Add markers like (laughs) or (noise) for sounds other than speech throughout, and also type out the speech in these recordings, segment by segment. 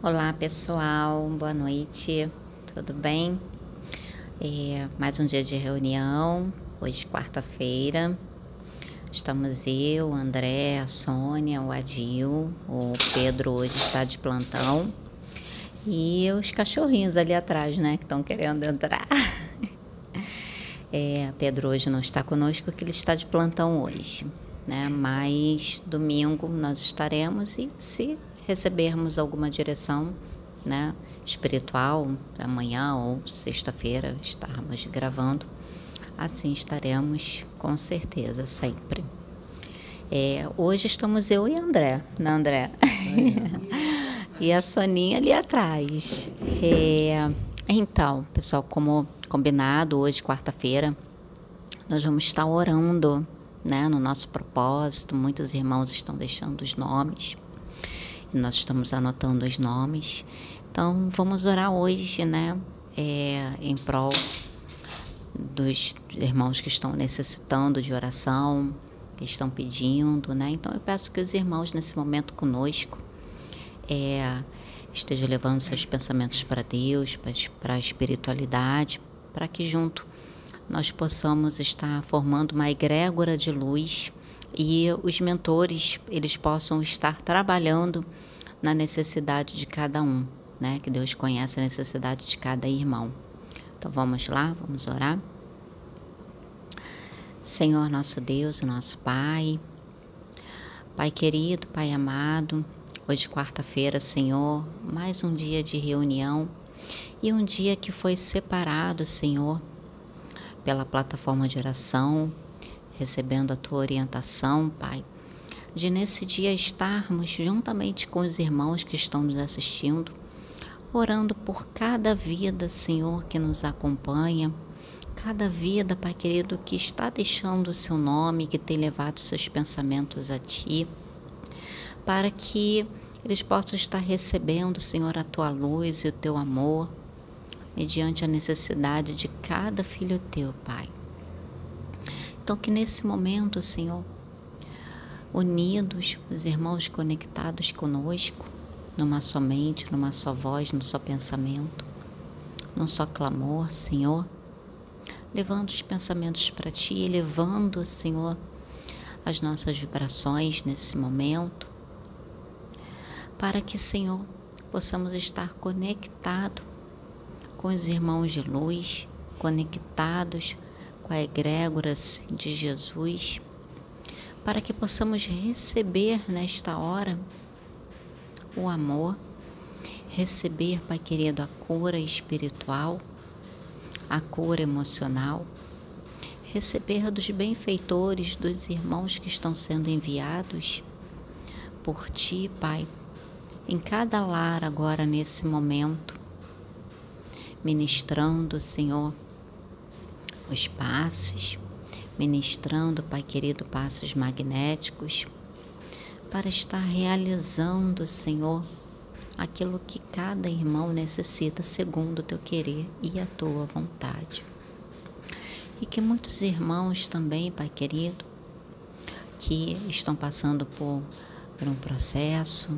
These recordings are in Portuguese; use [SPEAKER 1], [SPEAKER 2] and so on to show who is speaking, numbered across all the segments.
[SPEAKER 1] Olá pessoal, boa noite, tudo bem? É, mais um dia de reunião, hoje quarta-feira. Estamos eu, André, a Sônia, o Adil, o Pedro hoje está de plantão e os cachorrinhos ali atrás, né, que estão querendo entrar. (laughs) É, Pedro hoje não está conosco, porque ele está de plantão hoje, né? Mas domingo nós estaremos e se recebermos alguma direção, né, espiritual, amanhã ou sexta-feira estarmos gravando, assim estaremos com certeza sempre. É, hoje estamos eu e André, né, André? (laughs) e a Soninha ali atrás. É, então, pessoal, como combinado, hoje, quarta-feira, nós vamos estar orando né, no nosso propósito. Muitos irmãos estão deixando os nomes nós estamos anotando os nomes. Então, vamos orar hoje, né? É, em prol dos irmãos que estão necessitando de oração, que estão pedindo, né? Então, eu peço que os irmãos, nesse momento conosco, é, estejam levando seus pensamentos para Deus, para a espiritualidade, para que junto nós possamos estar formando uma egrégora de luz e os mentores eles possam estar trabalhando na necessidade de cada um, né? Que Deus conhece a necessidade de cada irmão. Então vamos lá, vamos orar. Senhor nosso Deus, nosso Pai, Pai querido, Pai amado, hoje quarta-feira, Senhor, mais um dia de reunião e um dia que foi separado, Senhor, pela plataforma de oração, recebendo a tua orientação, Pai, de nesse dia estarmos juntamente com os irmãos que estão nos assistindo, orando por cada vida, Senhor, que nos acompanha, cada vida, Pai querido, que está deixando o seu nome, que tem levado seus pensamentos a Ti, para que eles possam estar recebendo, Senhor, a Tua luz e o Teu amor, mediante a necessidade de cada filho Teu, Pai. Então, que nesse momento, Senhor, unidos, os irmãos conectados conosco, numa só mente, numa só voz, num só pensamento, num só clamor, Senhor, levando os pensamentos para Ti, elevando, Senhor, as nossas vibrações nesse momento, para que, Senhor, possamos estar conectados com os irmãos de luz, conectados com a egrégora de Jesus, para que possamos receber nesta hora o amor, receber, Pai querido, a cura espiritual, a cura emocional, receber dos benfeitores, dos irmãos que estão sendo enviados por Ti, Pai, em cada lar agora nesse momento, ministrando, Senhor, os passes, ministrando, Pai querido, passos magnéticos, para estar realizando, Senhor, aquilo que cada irmão necessita segundo o teu querer e a tua vontade. E que muitos irmãos também, Pai querido, que estão passando por, por um processo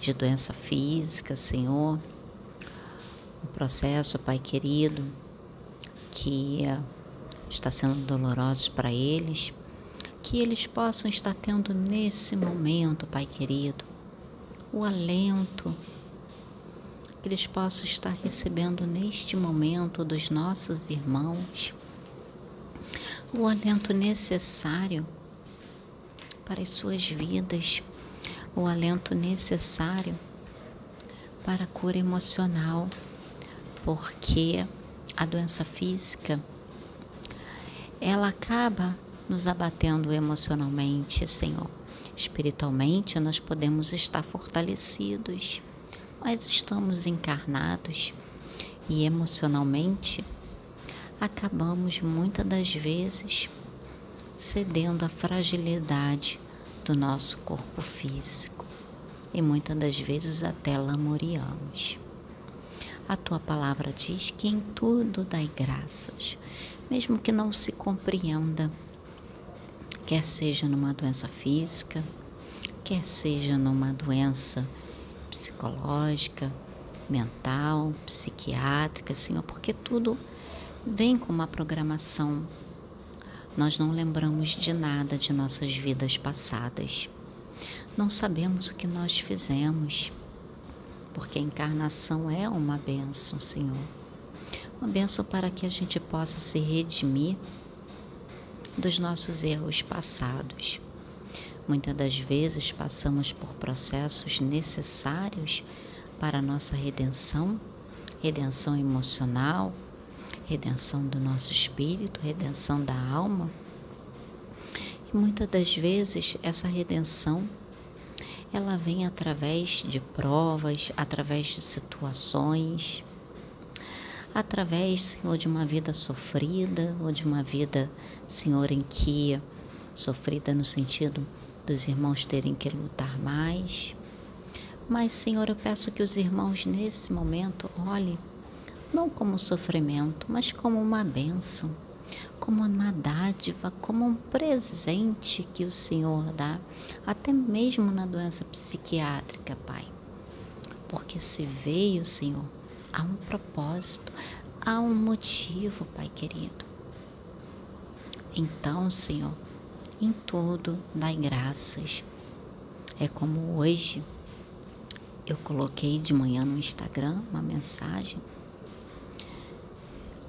[SPEAKER 1] de doença física, Senhor, um processo, Pai querido, que está sendo doloroso para eles, que eles possam estar tendo nesse momento, Pai querido, o alento que eles possam estar recebendo neste momento dos nossos irmãos, o alento necessário para as suas vidas, o alento necessário para a cura emocional, porque a doença física, ela acaba nos abatendo emocionalmente, Senhor. Espiritualmente, nós podemos estar fortalecidos, mas estamos encarnados e emocionalmente acabamos muitas das vezes cedendo à fragilidade do nosso corpo físico e muitas das vezes até lamuriamos. A tua palavra diz que em tudo dai graças, mesmo que não se compreenda, quer seja numa doença física, quer seja numa doença psicológica, mental, psiquiátrica, Senhor, porque tudo vem com uma programação. Nós não lembramos de nada de nossas vidas passadas. Não sabemos o que nós fizemos, porque a encarnação é uma bênção, Senhor. Uma bênção para que a gente possa se redimir dos nossos erros passados. Muitas das vezes passamos por processos necessários para a nossa redenção, redenção emocional, redenção do nosso espírito, redenção da alma. E muitas das vezes essa redenção ela vem através de provas, através de situações, através, Senhor, de uma vida sofrida ou de uma vida, Senhor, em que sofrida no sentido dos irmãos terem que lutar mais, mas, Senhor, eu peço que os irmãos nesse momento olhem não como sofrimento, mas como uma bênção, como uma dádiva, como um presente que o Senhor dá, até mesmo na doença psiquiátrica, Pai. Porque se veio, Senhor, há um propósito, há um motivo, Pai querido. Então, Senhor, em tudo dai graças. É como hoje eu coloquei de manhã no Instagram uma mensagem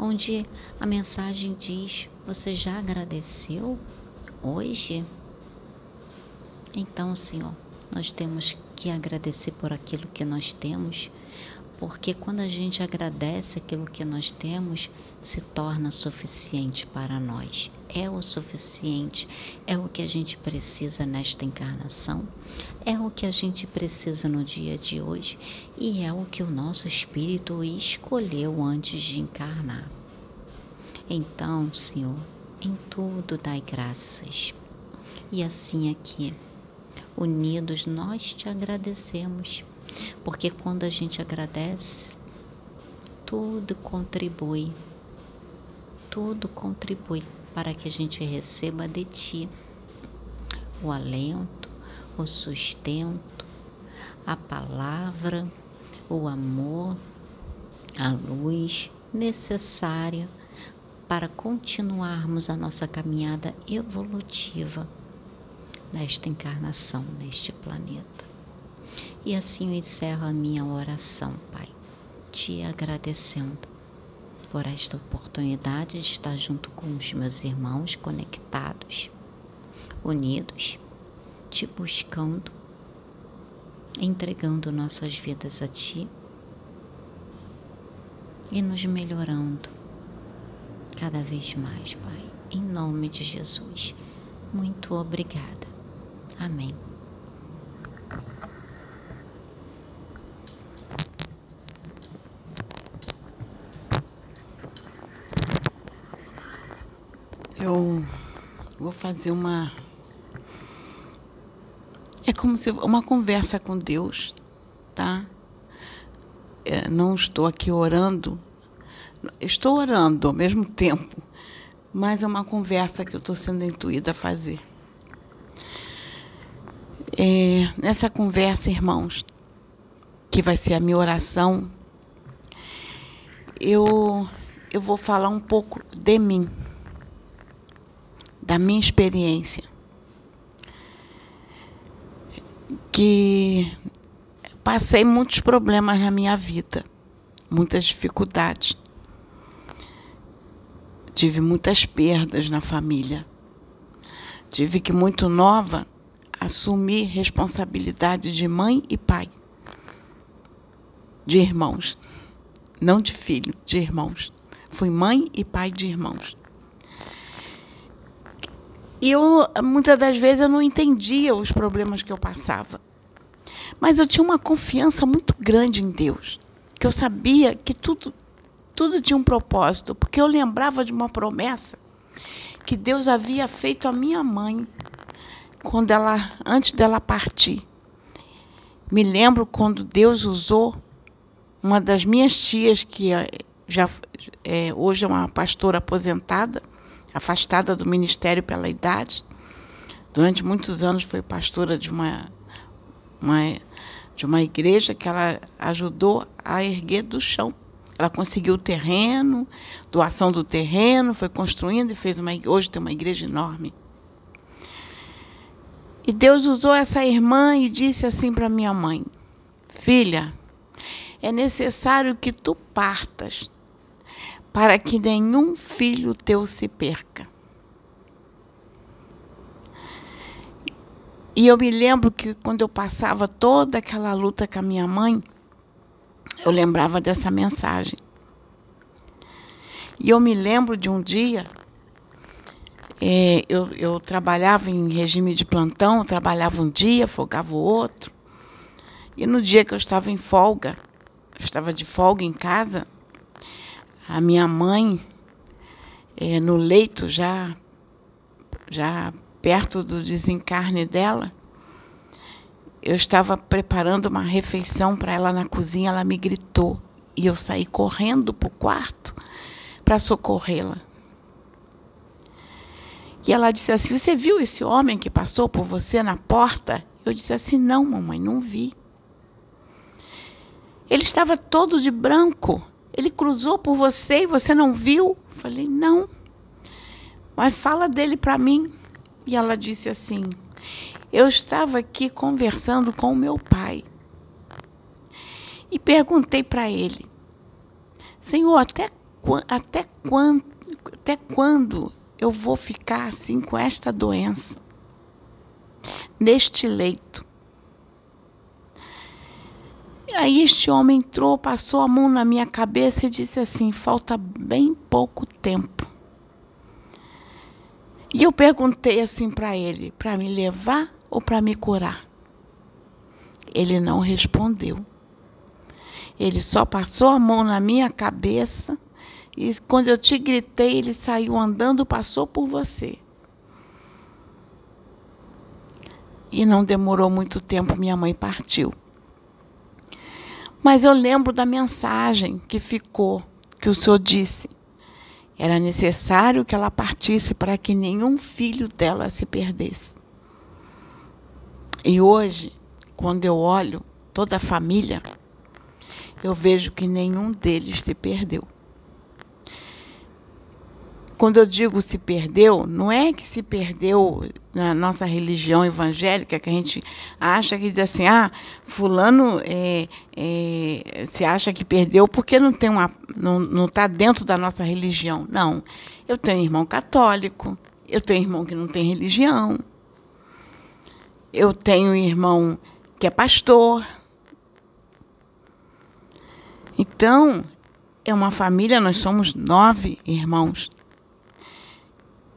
[SPEAKER 1] onde a mensagem diz: Você já agradeceu hoje? Então, Senhor, nós temos que agradecer por aquilo que nós temos, porque quando a gente agradece aquilo que nós temos, se torna suficiente para nós. É o suficiente, é o que a gente precisa nesta encarnação, é o que a gente precisa no dia de hoje e é o que o nosso espírito escolheu antes de encarnar. Então, Senhor, em tudo dai graças. E assim aqui, unidos, nós te agradecemos porque quando a gente agradece, tudo contribui, tudo contribui para que a gente receba de Ti o alento, o sustento, a palavra, o amor, a luz necessária para continuarmos a nossa caminhada evolutiva nesta encarnação, neste planeta. E assim eu encerro a minha oração, Pai, te agradecendo por esta oportunidade de estar junto com os meus irmãos conectados, unidos, te buscando, entregando nossas vidas a Ti e nos melhorando cada vez mais, Pai. Em nome de Jesus. Muito obrigada. Amém.
[SPEAKER 2] Eu vou fazer uma. É como se uma conversa com Deus, tá? É, não estou aqui orando, estou orando ao mesmo tempo, mas é uma conversa que eu estou sendo intuída a fazer. É, nessa conversa, irmãos, que vai ser a minha oração, eu, eu vou falar um pouco de mim da minha experiência, que passei muitos problemas na minha vida, muitas dificuldades. Tive muitas perdas na família. Tive que, muito nova, assumir responsabilidade de mãe e pai, de irmãos, não de filho, de irmãos. Fui mãe e pai de irmãos. E eu, muitas das vezes, eu não entendia os problemas que eu passava. Mas eu tinha uma confiança muito grande em Deus, que eu sabia que tudo, tudo tinha um propósito, porque eu lembrava de uma promessa que Deus havia feito à minha mãe quando ela, antes dela partir. Me lembro quando Deus usou uma das minhas tias que eh, já é, hoje é uma pastora aposentada afastada do ministério pela idade. Durante muitos anos foi pastora de uma, uma de uma igreja que ela ajudou a erguer do chão. Ela conseguiu o terreno, doação do terreno, foi construindo e fez uma hoje tem uma igreja enorme. E Deus usou essa irmã e disse assim para minha mãe: Filha, é necessário que tu partas para que nenhum filho teu se perca. E eu me lembro que quando eu passava toda aquela luta com a minha mãe, eu lembrava dessa mensagem. E eu me lembro de um dia, é, eu, eu trabalhava em regime de plantão, trabalhava um dia, folgava o outro. E no dia que eu estava em folga, eu estava de folga em casa, a minha mãe, é, no leito, já, já perto do desencarne dela, eu estava preparando uma refeição para ela na cozinha, ela me gritou e eu saí correndo para o quarto para socorrê-la. E ela disse assim: Você viu esse homem que passou por você na porta? Eu disse assim: Não, mamãe, não vi. Ele estava todo de branco. Ele cruzou por você e você não viu? Falei: Não. Mas fala dele para mim. E ela disse assim: Eu estava aqui conversando com o meu pai. E perguntei para ele: Senhor, até, até, quando, até quando eu vou ficar assim com esta doença? Neste leito. Aí este homem entrou, passou a mão na minha cabeça e disse assim: falta bem pouco tempo. E eu perguntei assim para ele: para me levar ou para me curar? Ele não respondeu. Ele só passou a mão na minha cabeça e quando eu te gritei, ele saiu andando, passou por você. E não demorou muito tempo, minha mãe partiu. Mas eu lembro da mensagem que ficou, que o senhor disse. Era necessário que ela partisse para que nenhum filho dela se perdesse. E hoje, quando eu olho toda a família, eu vejo que nenhum deles se perdeu. Quando eu digo se perdeu, não é que se perdeu na nossa religião evangélica, que a gente acha que diz assim, ah, fulano é, é, se acha que perdeu porque não tem uma, não está dentro da nossa religião. Não. Eu tenho irmão católico, eu tenho irmão que não tem religião, eu tenho irmão que é pastor. Então, é uma família, nós somos nove irmãos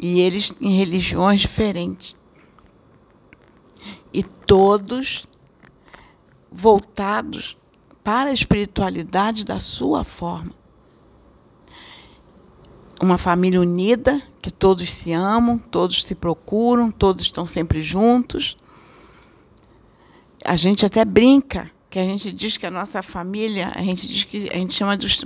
[SPEAKER 2] e eles em religiões diferentes. E todos voltados para a espiritualidade da sua forma. Uma família unida, que todos se amam, todos se procuram, todos estão sempre juntos. A gente até brinca que a gente diz que a nossa família, a gente diz que a gente chama dos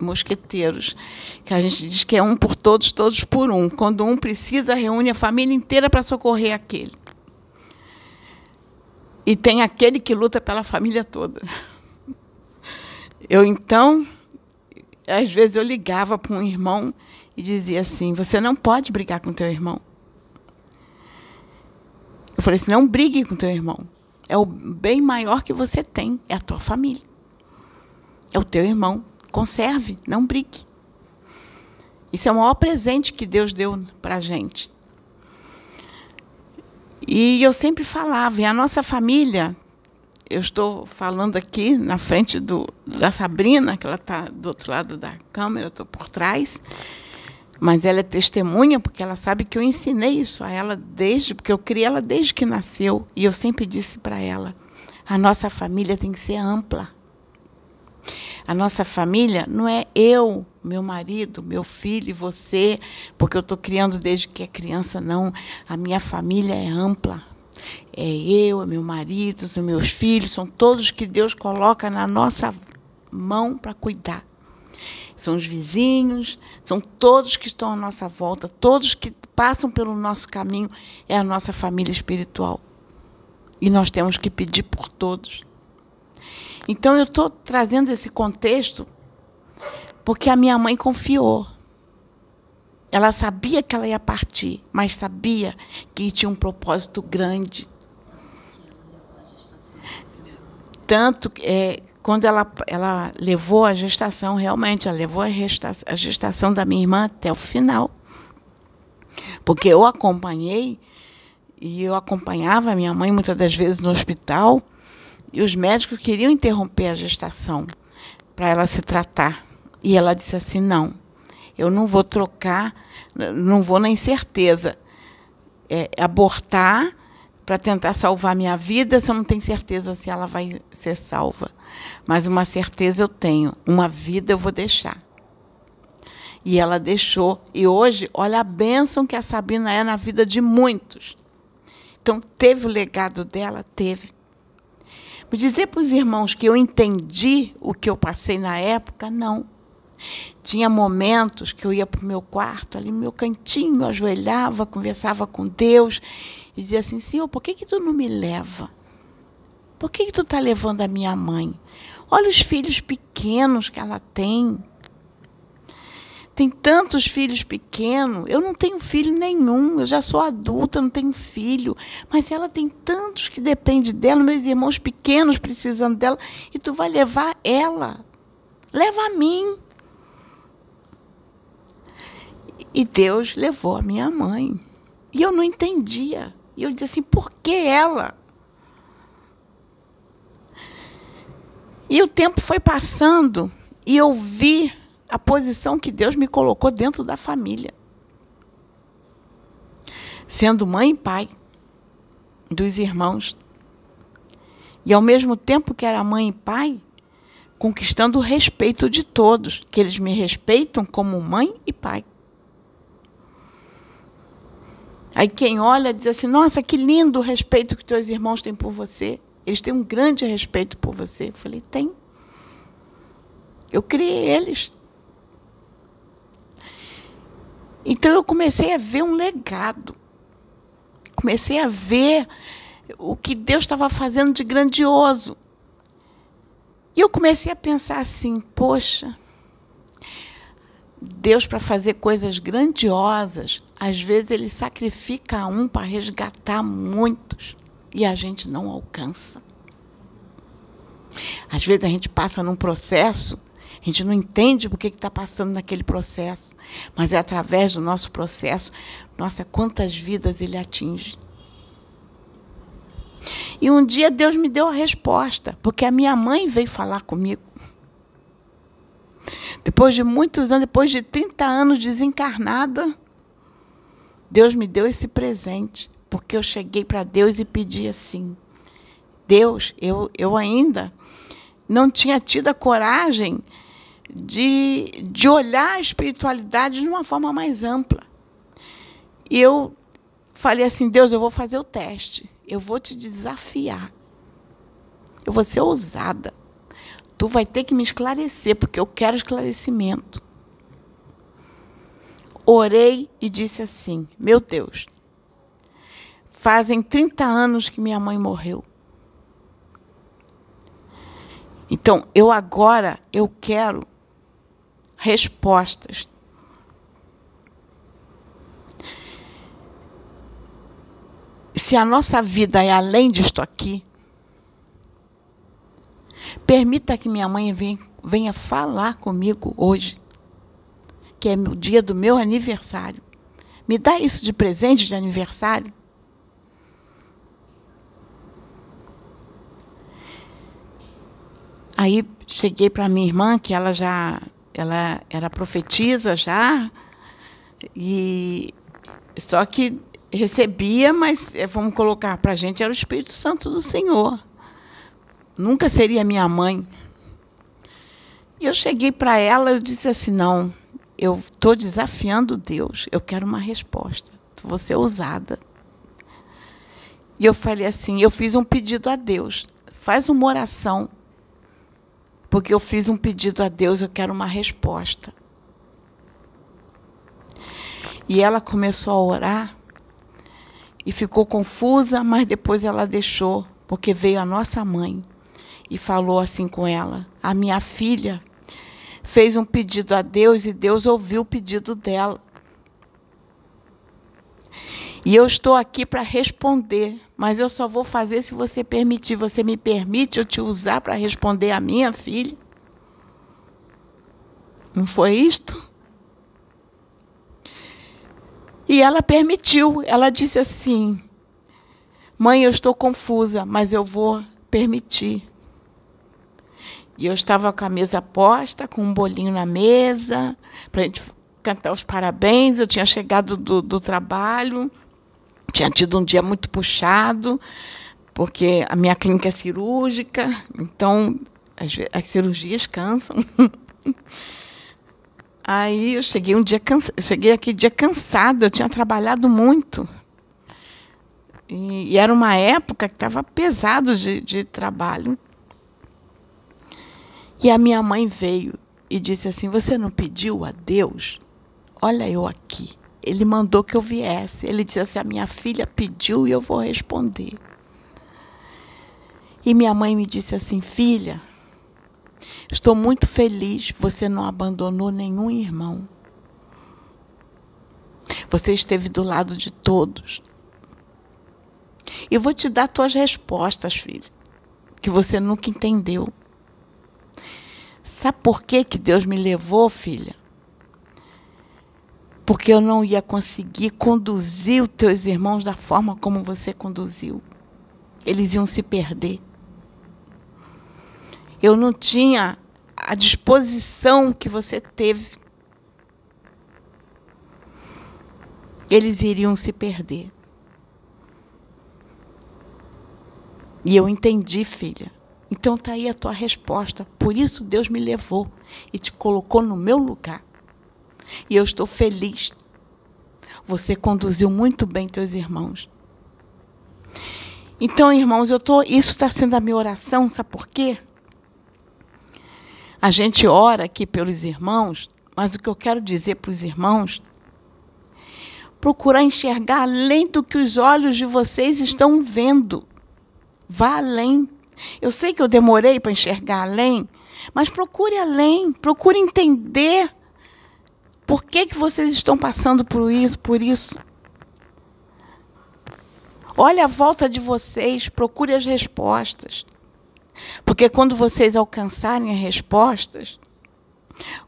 [SPEAKER 2] mosqueteiros, que a gente diz que é um por todos, todos por um. Quando um precisa, reúne a família inteira para socorrer aquele. E tem aquele que luta pela família toda. Eu então, às vezes eu ligava para um irmão e dizia assim: "Você não pode brigar com teu irmão". Eu falei assim: "Não brigue com teu irmão. É o bem maior que você tem, é a tua família. É o teu irmão. Conserve, não brigue. Isso é o maior presente que Deus deu para a gente. E eu sempre falava, e a nossa família, eu estou falando aqui na frente do, da Sabrina, que ela está do outro lado da câmera, eu estou por trás. Mas ela é testemunha porque ela sabe que eu ensinei isso a ela desde, porque eu criei ela desde que nasceu. E eu sempre disse para ela: a nossa família tem que ser ampla. A nossa família não é eu, meu marido, meu filho e você, porque eu estou criando desde que é criança, não. A minha família é ampla. É eu, é meu marido, os meus filhos, são todos que Deus coloca na nossa mão para cuidar são os vizinhos, são todos que estão à nossa volta, todos que passam pelo nosso caminho, é a nossa família espiritual. E nós temos que pedir por todos. Então eu estou trazendo esse contexto porque a minha mãe confiou. Ela sabia que ela ia partir, mas sabia que tinha um propósito grande. Tanto é, quando ela, ela levou a gestação, realmente, ela levou a gestação, a gestação da minha irmã até o final. Porque eu acompanhei, e eu acompanhava a minha mãe muitas das vezes no hospital, e os médicos queriam interromper a gestação para ela se tratar. E ela disse assim: não, eu não vou trocar, não vou na incerteza. É, abortar para tentar salvar minha vida se eu não tenho certeza se ela vai ser salva. Mas uma certeza eu tenho: uma vida eu vou deixar. E ela deixou. E hoje, olha a bênção que a Sabina é na vida de muitos. Então, teve o legado dela? Teve. Mas dizer para os irmãos que eu entendi o que eu passei na época, não. Tinha momentos que eu ia para o meu quarto, ali no meu cantinho, ajoelhava, conversava com Deus e dizia assim: Senhor, por que, que tu não me leva? Por que, que tu está levando a minha mãe? Olha os filhos pequenos que ela tem tem tantos filhos pequenos. Eu não tenho filho nenhum, eu já sou adulta, não tenho filho. Mas ela tem tantos que dependem dela, meus irmãos pequenos precisando dela, e tu vai levar ela. Leva a mim. E Deus levou a minha mãe. E eu não entendia. E eu disse assim: por que ela? E o tempo foi passando e eu vi a posição que Deus me colocou dentro da família. Sendo mãe e pai dos irmãos. E ao mesmo tempo que era mãe e pai, conquistando o respeito de todos, que eles me respeitam como mãe e pai. Aí quem olha diz assim: Nossa, que lindo o respeito que teus irmãos têm por você. Eles têm um grande respeito por você. Eu falei: Tem. Eu criei eles. Então eu comecei a ver um legado. Comecei a ver o que Deus estava fazendo de grandioso. E eu comecei a pensar assim: poxa, Deus, para fazer coisas grandiosas, às vezes ele sacrifica um para resgatar muitos e a gente não alcança. Às vezes a gente passa num processo a gente não entende por que está passando naquele processo, mas é através do nosso processo, nossa, quantas vidas ele atinge. E um dia Deus me deu a resposta, porque a minha mãe veio falar comigo. Depois de muitos anos, depois de 30 anos desencarnada, Deus me deu esse presente, porque eu cheguei para Deus e pedi assim: Deus, eu, eu ainda não tinha tido a coragem de, de olhar a espiritualidade de uma forma mais ampla. E eu falei assim: Deus, eu vou fazer o teste, eu vou te desafiar, eu vou ser ousada. Tu vai ter que me esclarecer, porque eu quero esclarecimento. Orei e disse assim: Meu Deus, fazem 30 anos que minha mãe morreu. Então, eu agora eu quero respostas. Se a nossa vida é além disto aqui, permita que minha mãe venha, venha falar comigo hoje, que é o dia do meu aniversário. Me dá isso de presente de aniversário. Aí cheguei para minha irmã, que ela já ela era profetisa já, e só que recebia, mas eh, vamos colocar para a gente, era o Espírito Santo do Senhor. Nunca seria minha mãe. E eu cheguei para ela e disse assim: não, eu estou desafiando Deus, eu quero uma resposta. Vou ser ousada. E eu falei assim: eu fiz um pedido a Deus, faz uma oração porque eu fiz um pedido a Deus, eu quero uma resposta. E ela começou a orar e ficou confusa, mas depois ela deixou, porque veio a nossa mãe. e falou assim com ela: A minha filha fez um pedido a Deus e Deus ouviu o pedido dela. E eu estou aqui para responder, mas eu só vou fazer se você permitir. Você me permite eu te usar para responder a minha filha? Não foi isto? E ela permitiu. Ela disse assim: Mãe, eu estou confusa, mas eu vou permitir. E eu estava com a mesa posta, com um bolinho na mesa, para a gente cantar os parabéns. Eu tinha chegado do, do trabalho, tinha tido um dia muito puxado, porque a minha clínica é cirúrgica, então as, as cirurgias cansam. (laughs) Aí eu cheguei um dia cansa, cheguei aquele dia cansada, eu tinha trabalhado muito. E, e era uma época que estava pesado de, de trabalho. E a minha mãe veio e disse assim: Você não pediu a Deus? Olha eu aqui. Ele mandou que eu viesse. Ele disse assim: A minha filha pediu e eu vou responder. E minha mãe me disse assim: Filha, estou muito feliz. Você não abandonou nenhum irmão. Você esteve do lado de todos. E vou te dar tuas respostas, filha, que você nunca entendeu. Sabe por que, que Deus me levou, filha? Porque eu não ia conseguir conduzir os teus irmãos da forma como você conduziu. Eles iam se perder. Eu não tinha a disposição que você teve. Eles iriam se perder. E eu entendi, filha. Então está aí a tua resposta. Por isso Deus me levou e te colocou no meu lugar. E eu estou feliz. Você conduziu muito bem teus irmãos. Então, irmãos, eu tô, isso está sendo a minha oração, sabe por quê? A gente ora aqui pelos irmãos, mas o que eu quero dizer para os irmãos, procurar enxergar além do que os olhos de vocês estão vendo. Vá além. Eu sei que eu demorei para enxergar além, mas procure além, procure entender por que, que vocês estão passando por isso, por isso. Olhe a volta de vocês, procure as respostas. Porque quando vocês alcançarem as respostas,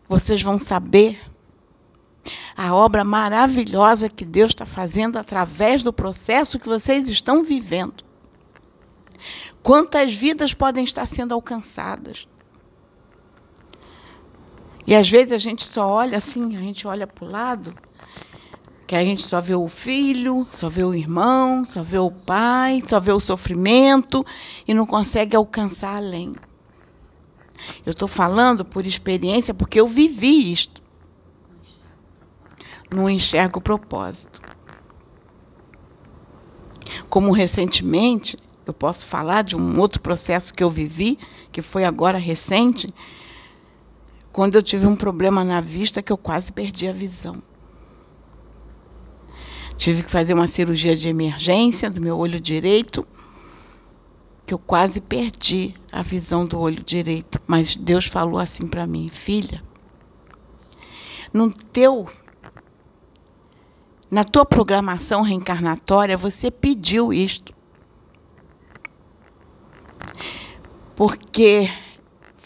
[SPEAKER 2] vocês vão saber a obra maravilhosa que Deus está fazendo através do processo que vocês estão vivendo. Quantas vidas podem estar sendo alcançadas? E às vezes a gente só olha assim, a gente olha para o lado, que a gente só vê o filho, só vê o irmão, só vê o pai, só vê o sofrimento e não consegue alcançar além. Eu estou falando por experiência porque eu vivi isto. Não enxergo o propósito. Como recentemente, eu posso falar de um outro processo que eu vivi, que foi agora recente, quando eu tive um problema na vista que eu quase perdi a visão. Tive que fazer uma cirurgia de emergência do meu olho direito, que eu quase perdi a visão do olho direito. Mas Deus falou assim para mim, filha, no teu na tua programação reencarnatória, você pediu isto. porque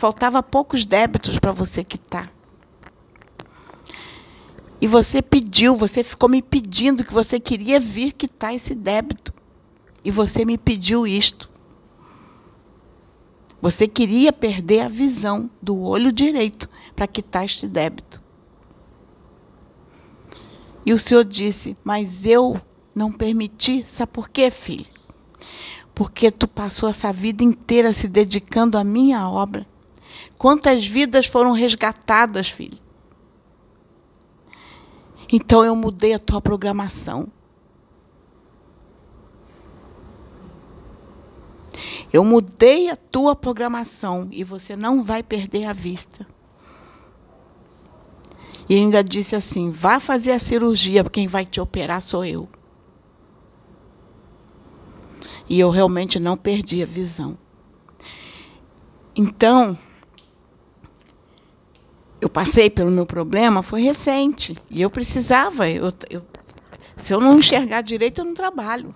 [SPEAKER 2] faltava poucos débitos para você quitar. E você pediu, você ficou me pedindo que você queria vir quitar esse débito. E você me pediu isto. Você queria perder a visão do olho direito para quitar este débito. E o Senhor disse: Mas eu não permiti. Sabe por quê, filho? porque tu passou essa vida inteira se dedicando à minha obra. Quantas vidas foram resgatadas, filho? Então eu mudei a tua programação. Eu mudei a tua programação e você não vai perder a vista. E ainda disse assim: vá fazer a cirurgia, quem vai te operar sou eu. E eu realmente não perdi a visão. Então, eu passei pelo meu problema, foi recente. E eu precisava. Eu, eu, se eu não enxergar direito, eu não trabalho.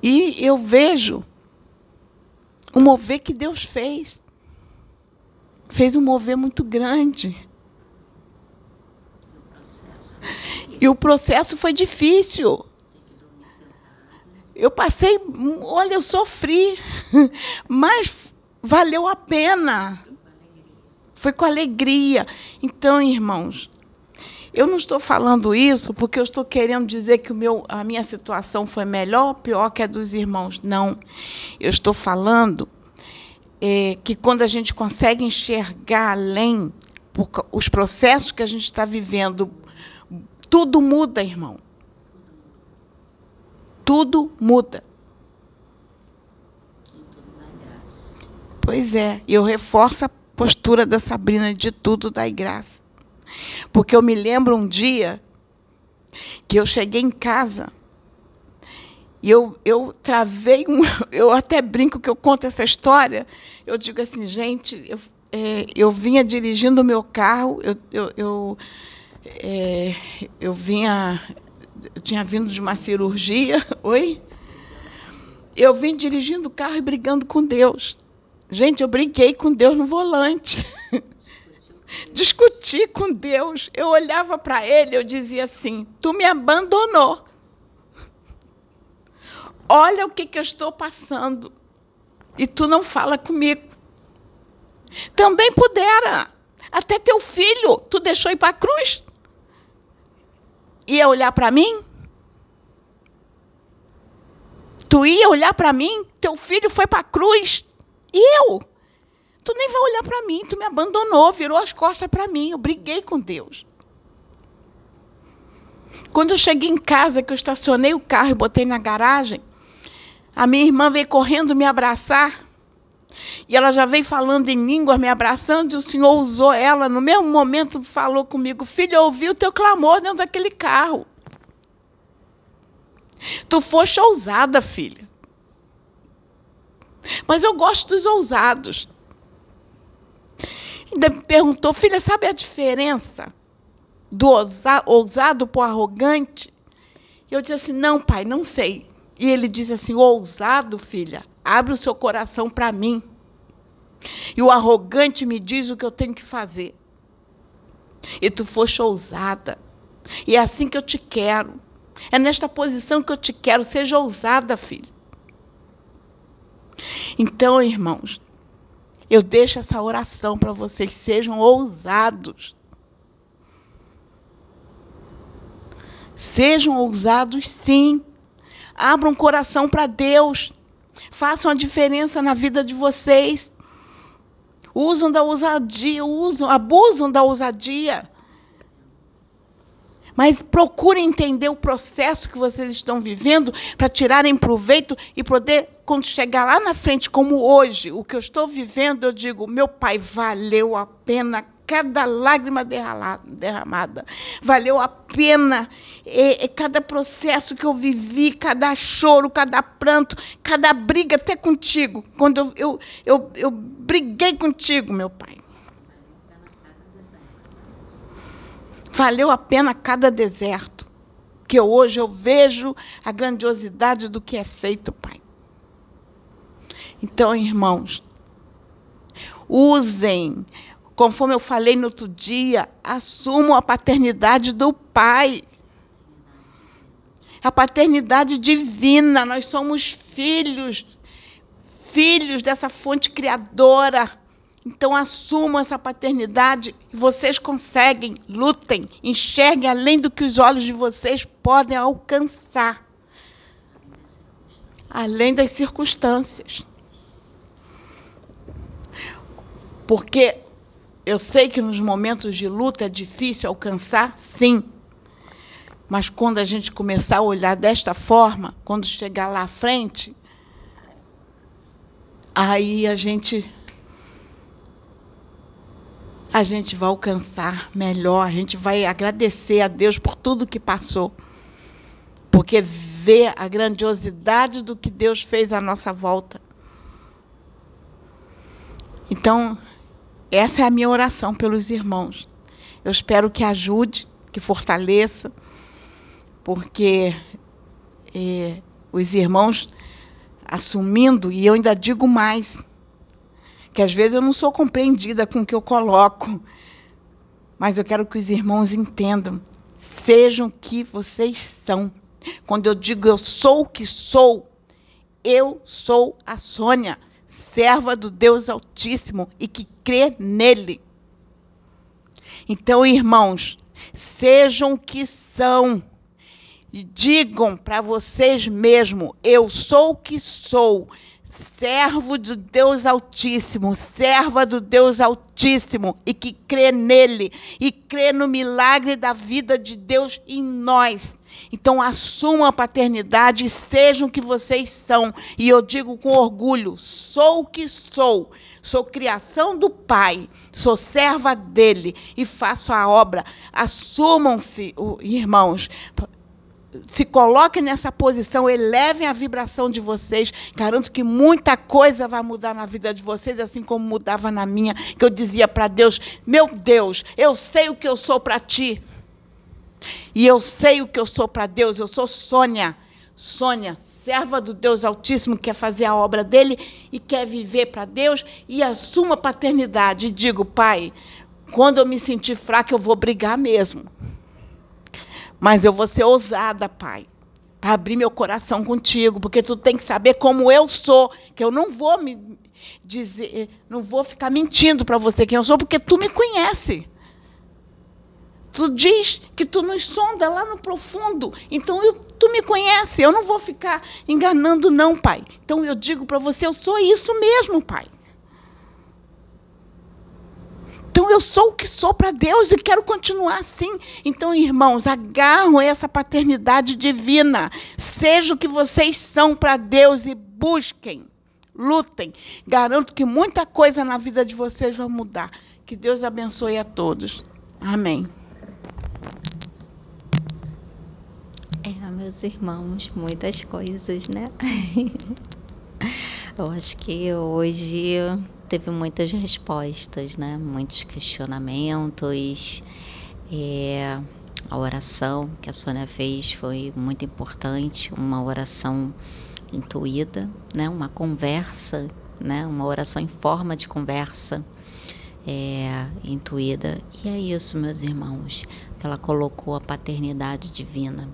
[SPEAKER 2] E eu vejo o mover que Deus fez. Fez um mover muito grande. E o processo foi difícil. Eu passei, olha, eu sofri, (laughs) mas valeu a pena. Foi com alegria. Então, irmãos, eu não estou falando isso porque eu estou querendo dizer que o meu, a minha situação foi melhor ou pior que a dos irmãos. Não. Eu estou falando é, que quando a gente consegue enxergar além os processos que a gente está vivendo, tudo muda, irmão. Tudo muda. Pois é, eu reforço a postura da Sabrina de tudo dai graça. Porque eu me lembro um dia que eu cheguei em casa e eu, eu travei um. (laughs) Eu até brinco que eu conto essa história. Eu digo assim, gente, eu, é, eu vinha dirigindo o meu carro, eu, eu, eu, é, eu vinha. Eu tinha vindo de uma cirurgia. (laughs) Oi? Eu vim dirigindo o carro e brigando com Deus. Gente, eu briguei com Deus no volante. (laughs) Discuti com Deus. Eu olhava para ele, eu dizia assim: Tu me abandonou. (laughs) Olha o que, que eu estou passando. E tu não fala comigo. Também pudera. Até teu filho, tu deixou ir para a cruz. Ia olhar para mim? Tu ia olhar para mim? Teu filho foi para a cruz. E eu? Tu nem vai olhar para mim, tu me abandonou, virou as costas para mim. Eu briguei com Deus. Quando eu cheguei em casa, que eu estacionei o carro e botei na garagem, a minha irmã veio correndo me abraçar. E ela já veio falando em língua, me abraçando, e o Senhor usou ela. No mesmo momento, falou comigo: Filha, eu ouvi o teu clamor dentro daquele carro. Tu foste ousada, filha. Mas eu gosto dos ousados. Ainda me perguntou, filha, sabe a diferença do ousado para o arrogante? Eu disse assim: não, pai, não sei. E ele diz assim: ousado, filha, abre o seu coração para mim. E o arrogante me diz o que eu tenho que fazer. E tu foste ousada. E é assim que eu te quero. É nesta posição que eu te quero. Seja ousada, filha. Então, irmãos, eu deixo essa oração para vocês, sejam ousados. Sejam ousados, sim. Abram o coração para Deus. Façam a diferença na vida de vocês. Usam da ousadia, usam, abusam da ousadia. Mas procurem entender o processo que vocês estão vivendo para tirarem proveito e poder, quando chegar lá na frente, como hoje, o que eu estou vivendo, eu digo: meu pai, valeu a pena cada lágrima derramada, valeu a pena cada processo que eu vivi, cada choro, cada pranto, cada briga, até contigo. Quando eu, eu, eu, eu briguei contigo, meu pai. Valeu a pena cada deserto. Que hoje eu vejo a grandiosidade do que é feito, Pai. Então, irmãos, usem, conforme eu falei no outro dia, assumam a paternidade do Pai. A paternidade divina, nós somos filhos, filhos dessa fonte criadora então assumam essa paternidade e vocês conseguem, lutem, enxerguem além do que os olhos de vocês podem alcançar. Além das circunstâncias. Porque eu sei que nos momentos de luta é difícil alcançar, sim. Mas quando a gente começar a olhar desta forma, quando chegar lá à frente, aí a gente a gente vai alcançar melhor, a gente vai agradecer a Deus por tudo que passou. Porque vê a grandiosidade do que Deus fez à nossa volta. Então, essa é a minha oração pelos irmãos. Eu espero que ajude, que fortaleça, porque é, os irmãos assumindo, e eu ainda digo mais, que às vezes eu não sou compreendida com o que eu coloco, mas eu quero que os irmãos entendam, sejam o que vocês são. Quando eu digo eu sou o que sou, eu sou a Sônia, serva do Deus Altíssimo e que crê nele. Então, irmãos, sejam o que são. E digam para vocês mesmos: eu sou o que sou, servo de Deus Altíssimo, serva do Deus Altíssimo, e que crê nele, e crê no milagre da vida de Deus em nós. Então assumam a paternidade e sejam o que vocês são. E eu digo com orgulho: sou o que sou. Sou criação do Pai, sou serva dele e faço a obra. Assumam, irmãos, se coloquem nessa posição, elevem a vibração de vocês. Garanto que muita coisa vai mudar na vida de vocês, assim como mudava na minha, que eu dizia para Deus: Meu Deus, eu sei o que eu sou para ti. E eu sei o que eu sou para Deus, eu sou Sônia. Sônia, serva do Deus Altíssimo, quer fazer a obra dele e quer viver para Deus e assuma paternidade. E digo, pai, quando eu me sentir fraca, eu vou brigar mesmo. Mas eu vou ser ousada, pai, para abrir meu coração contigo, porque tu tem que saber como eu sou, que eu não vou me dizer, não vou ficar mentindo para você quem eu sou, porque tu me conhece. Tu diz que tu nos sonda lá no profundo. Então eu, tu me conhece. Eu não vou ficar enganando, não, pai. Então eu digo para você: eu sou isso mesmo, pai. Então eu sou o que sou para Deus e quero continuar assim. Então, irmãos, agarram essa paternidade divina. Seja o que vocês são para Deus e busquem, lutem. Garanto que muita coisa na vida de vocês vai mudar. Que Deus abençoe a todos. Amém.
[SPEAKER 1] É, meus irmãos, muitas coisas, né? (laughs) Eu acho que hoje teve muitas respostas, né? Muitos questionamentos. É, a oração que a Sônia fez foi muito importante, uma oração intuída, né? Uma conversa, né? Uma oração em forma de conversa é, intuída. E é isso, meus irmãos, que ela colocou a paternidade divina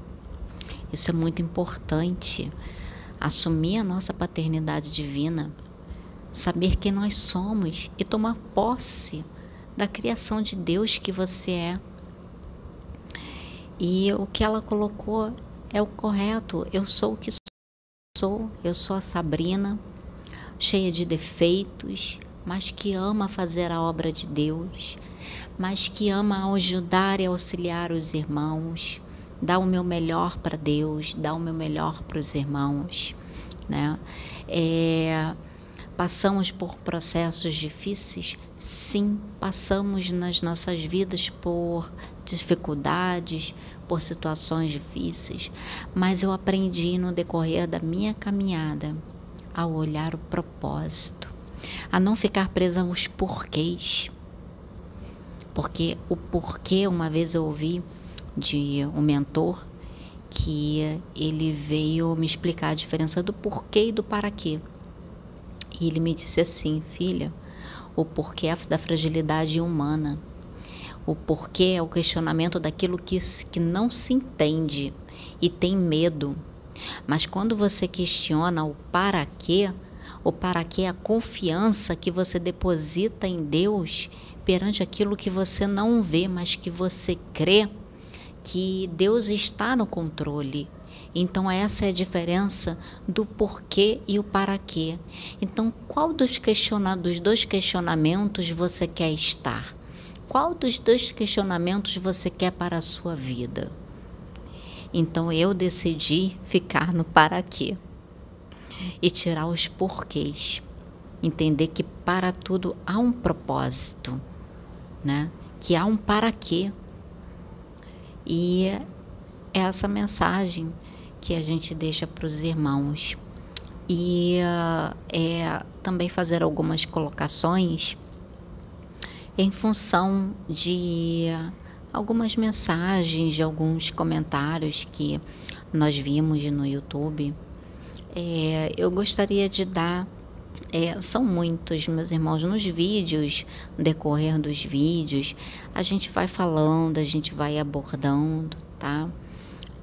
[SPEAKER 1] isso é muito importante. Assumir a nossa paternidade divina, saber quem nós somos e tomar posse da criação de Deus que você é. E o que ela colocou é o correto. Eu sou o que sou. Eu sou a Sabrina, cheia de defeitos, mas que ama fazer a obra de Deus, mas que ama ajudar e auxiliar os irmãos dar o meu melhor para Deus, dar o meu melhor para os irmãos, né? É, passamos por processos difíceis? Sim, passamos nas nossas vidas por dificuldades, por situações difíceis, mas eu aprendi no decorrer da minha caminhada a olhar o propósito, a não ficar presa aos porquês. Porque o porquê, uma vez eu ouvi de um mentor que ele veio me explicar a diferença do porquê e do para quê. E ele me disse assim, filha, o porquê é da fragilidade humana. O porquê é o questionamento daquilo que, que não se entende e tem medo. Mas quando você questiona o para quê, o para quê é a confiança que você deposita em Deus perante aquilo que você não vê, mas que você crê que Deus está no controle. Então essa é a diferença do porquê e o para quê. Então qual dos questionados, dos dois questionamentos você quer estar? Qual dos dois questionamentos você quer para a sua vida? Então eu decidi ficar no para quê e tirar os porquês. Entender que para tudo há um propósito, né? Que há um para quê. E essa mensagem que a gente deixa para os irmãos. e uh, é, também fazer algumas colocações em função de algumas mensagens, de alguns comentários que nós vimos no YouTube. É, eu gostaria de dar é, são muitos, meus irmãos, nos vídeos, no decorrer dos vídeos, a gente vai falando, a gente vai abordando, tá?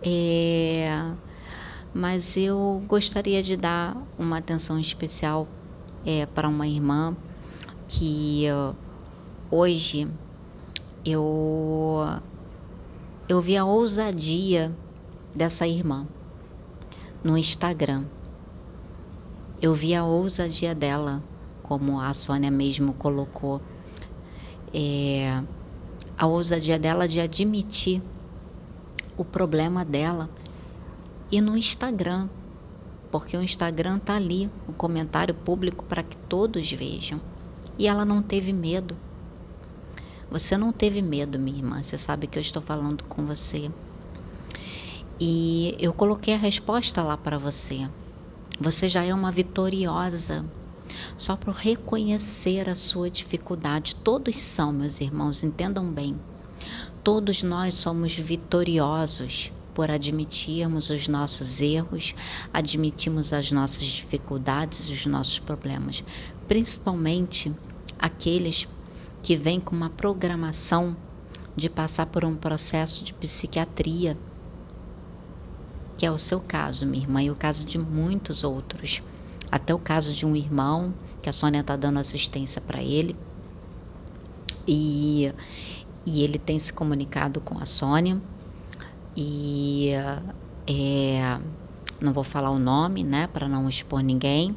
[SPEAKER 1] É, mas eu gostaria de dar uma atenção especial é, para uma irmã que hoje eu, eu vi a ousadia dessa irmã no Instagram eu vi a ousadia dela, como a Sônia mesmo colocou, é, a ousadia dela de admitir o problema dela e no Instagram, porque o Instagram tá ali, o comentário público para que todos vejam. E ela não teve medo. Você não teve medo, minha irmã. Você sabe que eu estou falando com você. E eu coloquei a resposta lá para você. Você já é uma vitoriosa. Só por reconhecer a sua dificuldade. Todos são, meus irmãos, entendam bem. Todos nós somos vitoriosos por admitirmos os nossos erros, admitirmos as nossas dificuldades, os nossos problemas, principalmente aqueles que vêm com uma programação de passar por um processo de psiquiatria que é o seu caso, minha irmã, e o caso de muitos outros. Até o caso de um irmão, que a Sônia está dando assistência para ele. E, e ele tem se comunicado com a Sônia. E é, não vou falar o nome, né, para não expor ninguém.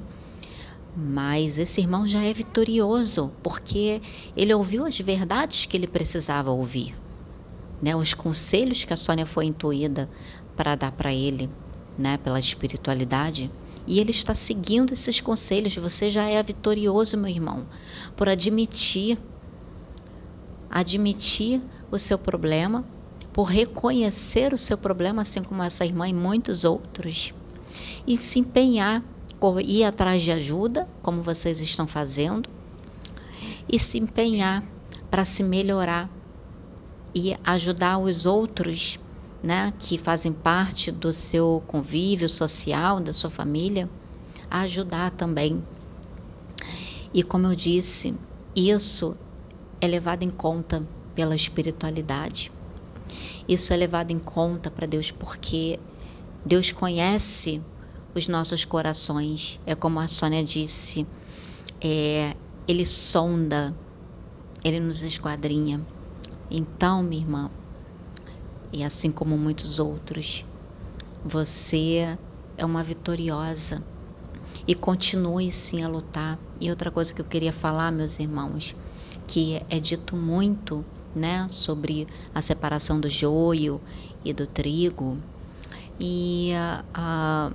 [SPEAKER 1] Mas esse irmão já é vitorioso, porque ele ouviu as verdades que ele precisava ouvir. Né, os conselhos que a Sônia foi intuída para dar para ele, né, pela espiritualidade, e ele está seguindo esses conselhos. Você já é vitorioso, meu irmão, por admitir admitir o seu problema, por reconhecer o seu problema, assim como essa irmã e muitos outros, e se empenhar, ir atrás de ajuda, como vocês estão fazendo, e se empenhar para se melhorar e ajudar os outros né, que fazem parte do seu convívio social, da sua família, a ajudar também. E como eu disse, isso é levado em conta pela espiritualidade. Isso é levado em conta para Deus porque Deus conhece os nossos corações. É como a Sônia disse, é, Ele sonda, Ele nos esquadrinha. Então, minha irmã, e assim como muitos outros, você é uma vitoriosa e continue sim a lutar. E outra coisa que eu queria falar, meus irmãos, que é dito muito, né, sobre a separação do joio e do trigo. E uh,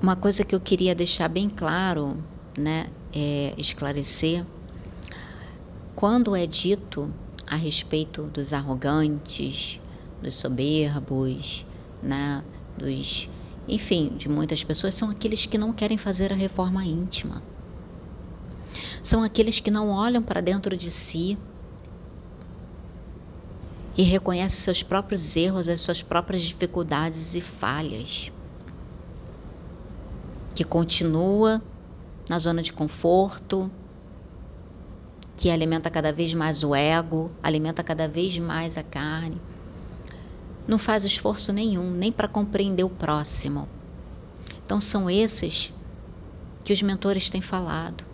[SPEAKER 1] uma coisa que eu queria deixar bem claro, né, é esclarecer, quando é dito a respeito dos arrogantes, dos soberbos, né, dos, enfim, de muitas pessoas são aqueles que não querem fazer a reforma íntima. São aqueles que não olham para dentro de si e reconhecem seus próprios erros, as suas próprias dificuldades e falhas. Que continua na zona de conforto, que alimenta cada vez mais o ego, alimenta cada vez mais a carne. Não faz esforço nenhum, nem para compreender o próximo. Então são esses que os mentores têm falado.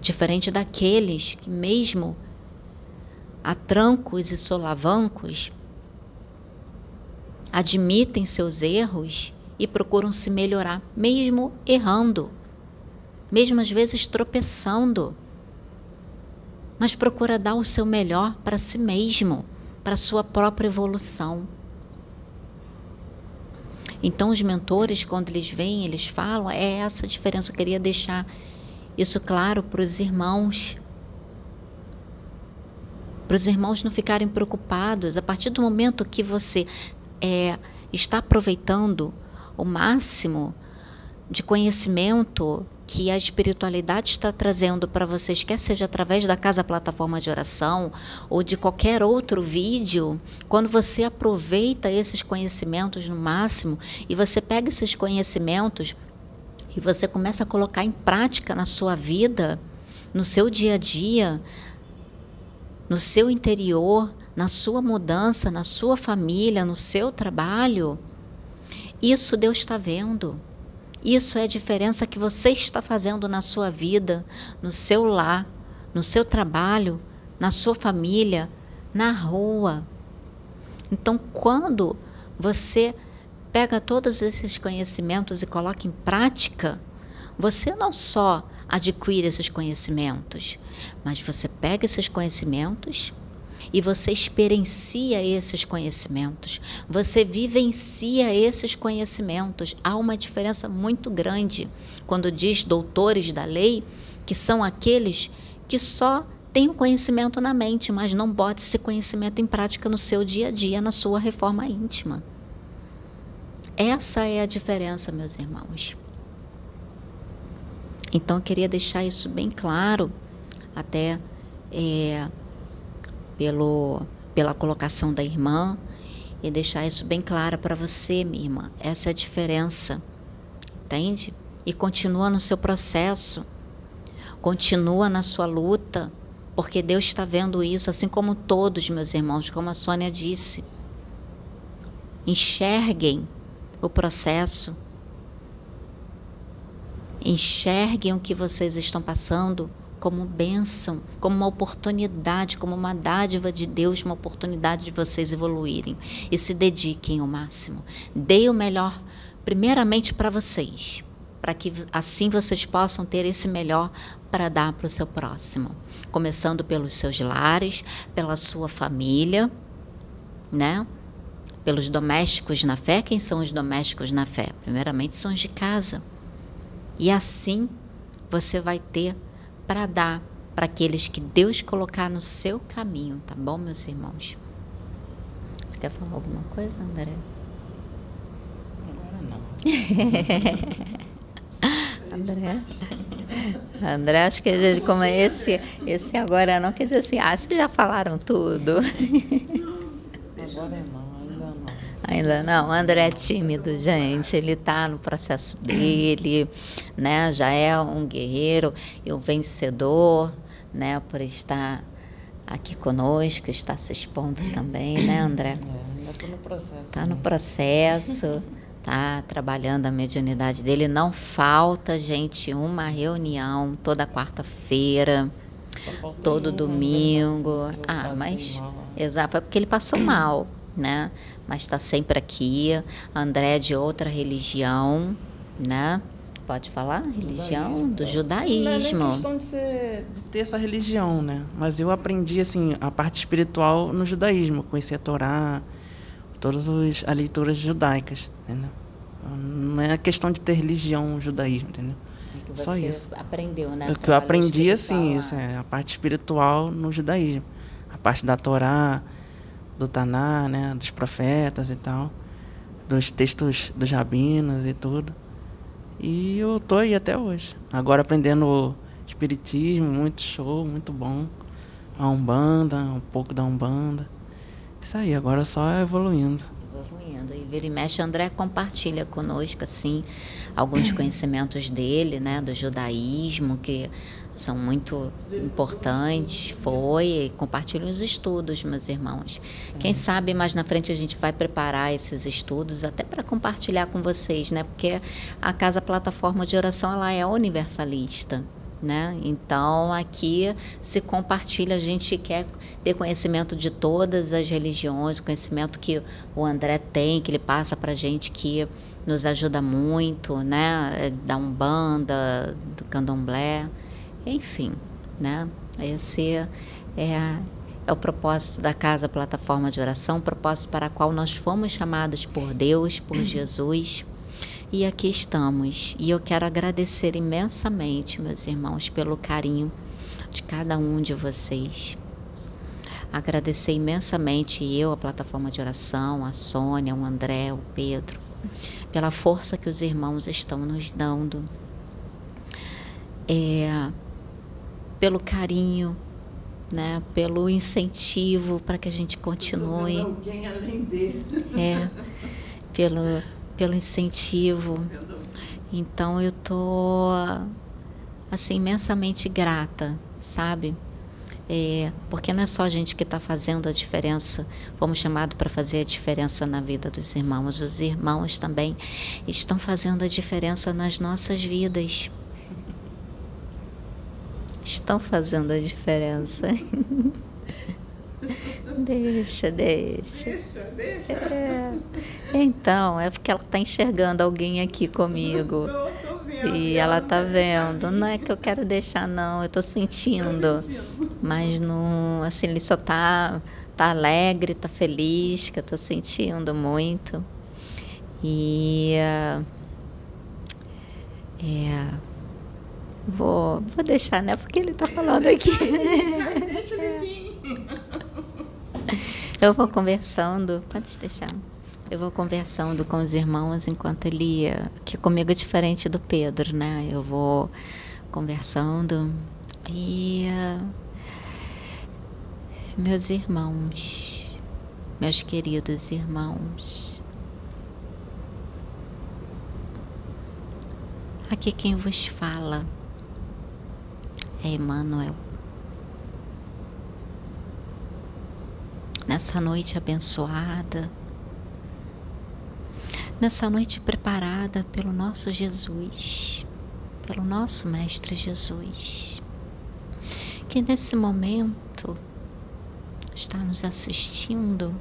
[SPEAKER 1] Diferente daqueles que, mesmo a trancos e solavancos, admitem seus erros e procuram se melhorar, mesmo errando, mesmo às vezes tropeçando mas procura dar o seu melhor para si mesmo, para sua própria evolução. Então, os mentores, quando eles vêm, eles falam, é essa diferença. Eu queria deixar isso claro para os irmãos. Para os irmãos não ficarem preocupados. A partir do momento que você é, está aproveitando o máximo de conhecimento que a espiritualidade está trazendo para vocês, quer seja através da casa plataforma de oração ou de qualquer outro vídeo, quando você aproveita esses conhecimentos no máximo e você pega esses conhecimentos e você começa a colocar em prática na sua vida, no seu dia a dia, no seu interior, na sua mudança, na sua família, no seu trabalho, isso Deus está vendo. Isso é a diferença que você está fazendo na sua vida, no seu lar, no seu trabalho, na sua família, na rua. Então, quando você pega todos esses conhecimentos e coloca em prática, você não só adquire esses conhecimentos, mas você pega esses conhecimentos e você experiencia esses conhecimentos, você vivencia esses conhecimentos. Há uma diferença muito grande quando diz doutores da lei, que são aqueles que só têm o conhecimento na mente, mas não botam esse conhecimento em prática no seu dia a dia, na sua reforma íntima. Essa é a diferença, meus irmãos. Então, eu queria deixar isso bem claro, até é, pelo, pela colocação da irmã e deixar isso bem claro para você, minha irmã. Essa é a diferença, entende? E continua no seu processo, continua na sua luta, porque Deus está vendo isso, assim como todos, meus irmãos, como a Sônia disse. Enxerguem o processo, enxerguem o que vocês estão passando como bênção, como uma oportunidade, como uma dádiva de Deus, uma oportunidade de vocês evoluírem e se dediquem ao máximo. Dê o melhor, primeiramente para vocês, para que assim vocês possam ter esse melhor para dar para o seu próximo, começando pelos seus lares, pela sua família, né? Pelos domésticos na fé. Quem são os domésticos na fé? Primeiramente são os de casa. E assim você vai ter para dar para aqueles que Deus colocar no seu caminho, tá bom, meus irmãos? Você quer falar alguma coisa, André?
[SPEAKER 3] Agora
[SPEAKER 1] não. (laughs) André? André, acho que como é esse, esse agora não, quer dizer assim, ah, vocês já falaram tudo.
[SPEAKER 3] Agora é não, ainda não.
[SPEAKER 1] O André é tímido, gente. Ele está no processo dele, né? Já é um guerreiro e um vencedor, né? Por estar aqui conosco, está se expondo também, né, André?
[SPEAKER 3] É, ainda estou no processo.
[SPEAKER 1] Está no
[SPEAKER 3] né?
[SPEAKER 1] processo, (laughs) tá trabalhando a mediunidade dele. Não falta, gente, uma reunião toda quarta-feira, todo domingo.
[SPEAKER 3] né? Eu
[SPEAKER 1] Ah, mas
[SPEAKER 3] mal.
[SPEAKER 1] exato, foi porque ele passou mal, né? Mas está sempre aqui. André é de outra religião, né? Pode falar? Religião do
[SPEAKER 3] Não é nem
[SPEAKER 1] judaísmo.
[SPEAKER 3] questão de, ser, de ter essa religião, né? Mas eu aprendi, assim, a parte espiritual no judaísmo. Conheci a Torá, todas as leituras judaicas, entendeu? Não é questão de ter religião no judaísmo, entendeu?
[SPEAKER 1] É que
[SPEAKER 3] Só
[SPEAKER 1] você
[SPEAKER 3] isso.
[SPEAKER 1] aprendeu, né?
[SPEAKER 3] o que eu aprendi, assim, isso, é a parte espiritual no judaísmo. A parte da Torá, do Taná, né? Dos profetas e tal. Dos textos dos rabinos e tudo. E eu tô aí até hoje. Agora aprendendo espiritismo, muito show, muito bom. A Umbanda, um pouco da Umbanda. Isso aí, agora só evoluindo.
[SPEAKER 1] evoluindo. E vira e mexe, André compartilha conosco, assim, alguns (coughs) conhecimentos dele, né, do judaísmo, que são muito importantes. Foi, e compartilha os estudos, meus irmãos. Quem sabe mais na frente a gente vai preparar esses estudos até para compartilhar com vocês, né, porque a Casa Plataforma de Oração, ela é universalista. Né? Então aqui se compartilha, a gente quer ter conhecimento de todas as religiões, conhecimento que o André tem, que ele passa para gente que nos ajuda muito, né? É Da Umbanda, do Candomblé, enfim, né? Esse é, é o propósito da Casa Plataforma de Oração, o propósito para o qual nós fomos chamados por Deus, por Jesus. E aqui estamos. E eu quero agradecer imensamente, meus irmãos, pelo carinho de cada um de vocês. Agradecer imensamente eu, a plataforma de oração, a Sônia, o André, o Pedro, pela força que os irmãos estão nos dando, é, pelo carinho, né, pelo incentivo para que a gente continue.
[SPEAKER 2] Alguém além dele.
[SPEAKER 1] É, pelo, pelo incentivo. Então eu tô assim imensamente grata, sabe? É, porque não é só a gente que está fazendo a diferença, fomos chamados para fazer a diferença na vida dos irmãos. Os irmãos também estão fazendo a diferença nas nossas vidas. Estão fazendo a diferença. (laughs) deixa, deixa.
[SPEAKER 2] Deixa, deixa.
[SPEAKER 1] É. Então, é porque ela está enxergando alguém aqui comigo.
[SPEAKER 2] Tô, tô vendo.
[SPEAKER 1] E ela tá vendo. Não é que eu quero deixar, não. Eu tô sentindo. Mas não, assim, ele só tá, tá alegre, tá feliz, que eu tô sentindo muito. E é, é, vou, vou deixar, né? Porque ele tá falando aqui.
[SPEAKER 2] Deixa ele vir. (laughs)
[SPEAKER 1] Eu vou conversando, pode deixar. Eu vou conversando com os irmãos enquanto ele ia, que comigo é diferente do Pedro, né? Eu vou conversando e uh, meus irmãos, meus queridos irmãos, aqui quem vos fala é Emmanuel. Nessa noite abençoada, nessa noite preparada pelo nosso Jesus, pelo nosso Mestre Jesus, que nesse momento está nos assistindo,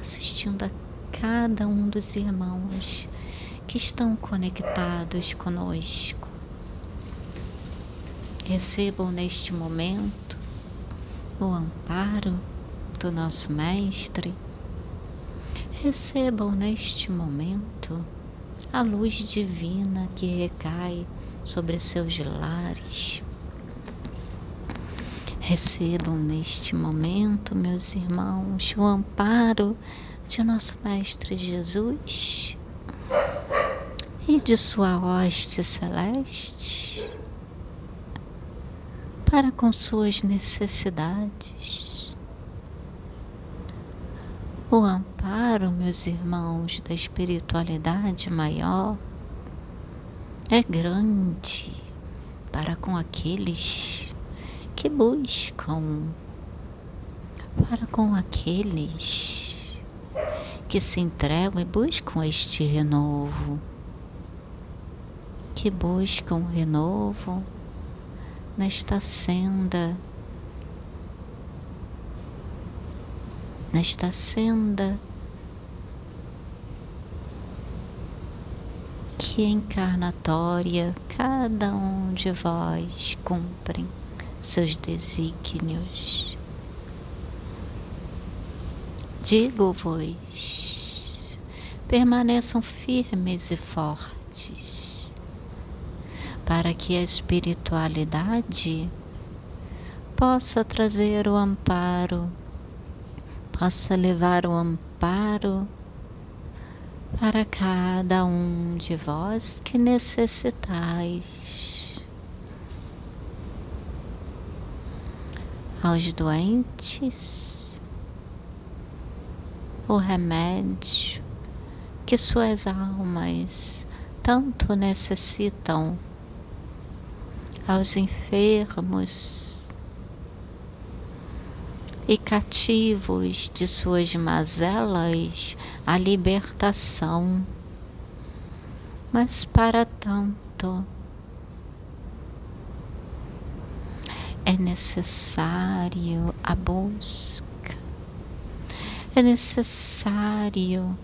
[SPEAKER 1] assistindo a cada um dos irmãos que estão conectados conosco. Recebam neste momento o amparo do nosso Mestre recebam neste momento a luz divina que recai sobre seus lares. Recebam neste momento, meus irmãos, o amparo de nosso Mestre Jesus e de sua hoste celeste para com suas necessidades. O amparo, meus irmãos, da espiritualidade maior é grande para com aqueles que buscam, para com aqueles que se entregam e buscam este renovo, que buscam renovo nesta senda. Nesta senda. Que encarnatória cada um de vós cumprem seus desígnios. Digo-vos, permaneçam firmes e fortes, para que a espiritualidade possa trazer o amparo possa levar o amparo para cada um de vós que necessitais. Aos doentes, o remédio que suas almas tanto necessitam, aos enfermos, e cativos de suas mazelas a libertação. Mas para tanto é necessário a busca, é necessário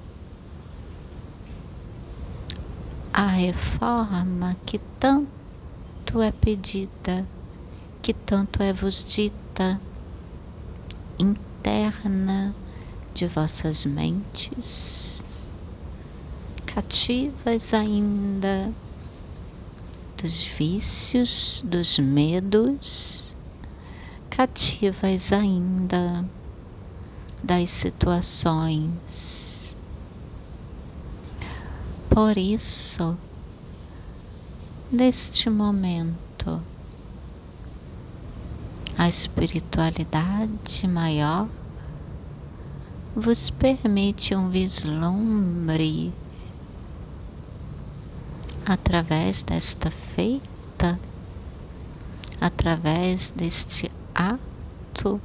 [SPEAKER 1] a reforma que tanto é pedida, que tanto é vos dita interna de vossas mentes, cativas ainda dos vícios, dos medos, cativas ainda das situações. Por isso, neste momento, a espiritualidade maior vos permite um vislumbre através desta feita, através deste ato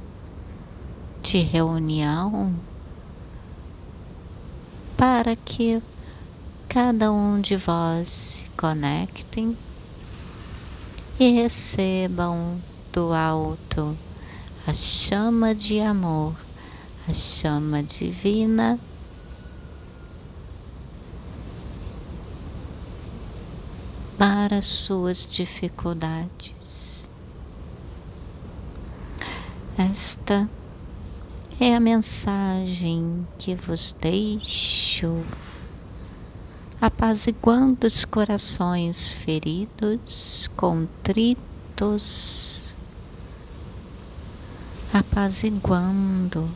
[SPEAKER 1] de reunião, para que cada um de vós conectem e recebam do alto a chama de amor, a chama divina. Para suas dificuldades. Esta é a mensagem que vos deixo apaziguando os corações feridos, contritos, apaziguando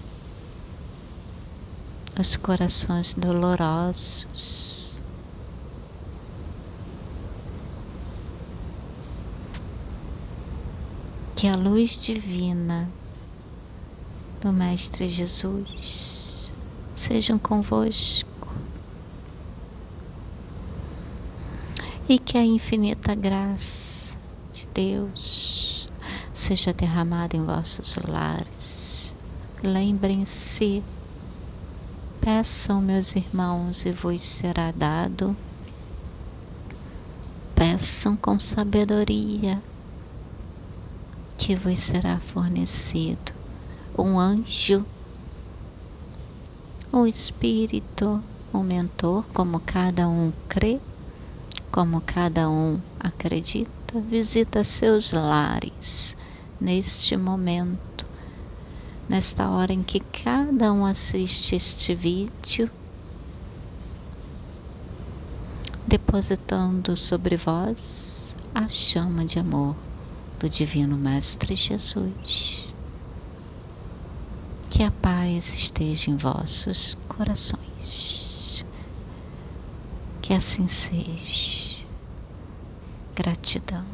[SPEAKER 1] os corações dolorosos. Que a luz divina do Mestre Jesus sejam convosco e que a infinita graça de Deus seja derramada em vossos lares. Lembrem-se, peçam, meus irmãos, e vos será dado. Peçam com sabedoria, que vos será fornecido um anjo, um espírito, um mentor, como cada um crê como cada um acredita, visita seus lares neste momento, nesta hora em que cada um assiste este vídeo, depositando sobre vós a chama de amor do Divino Mestre Jesus. Que a paz esteja em vossos corações. Que assim seja. Gratidão.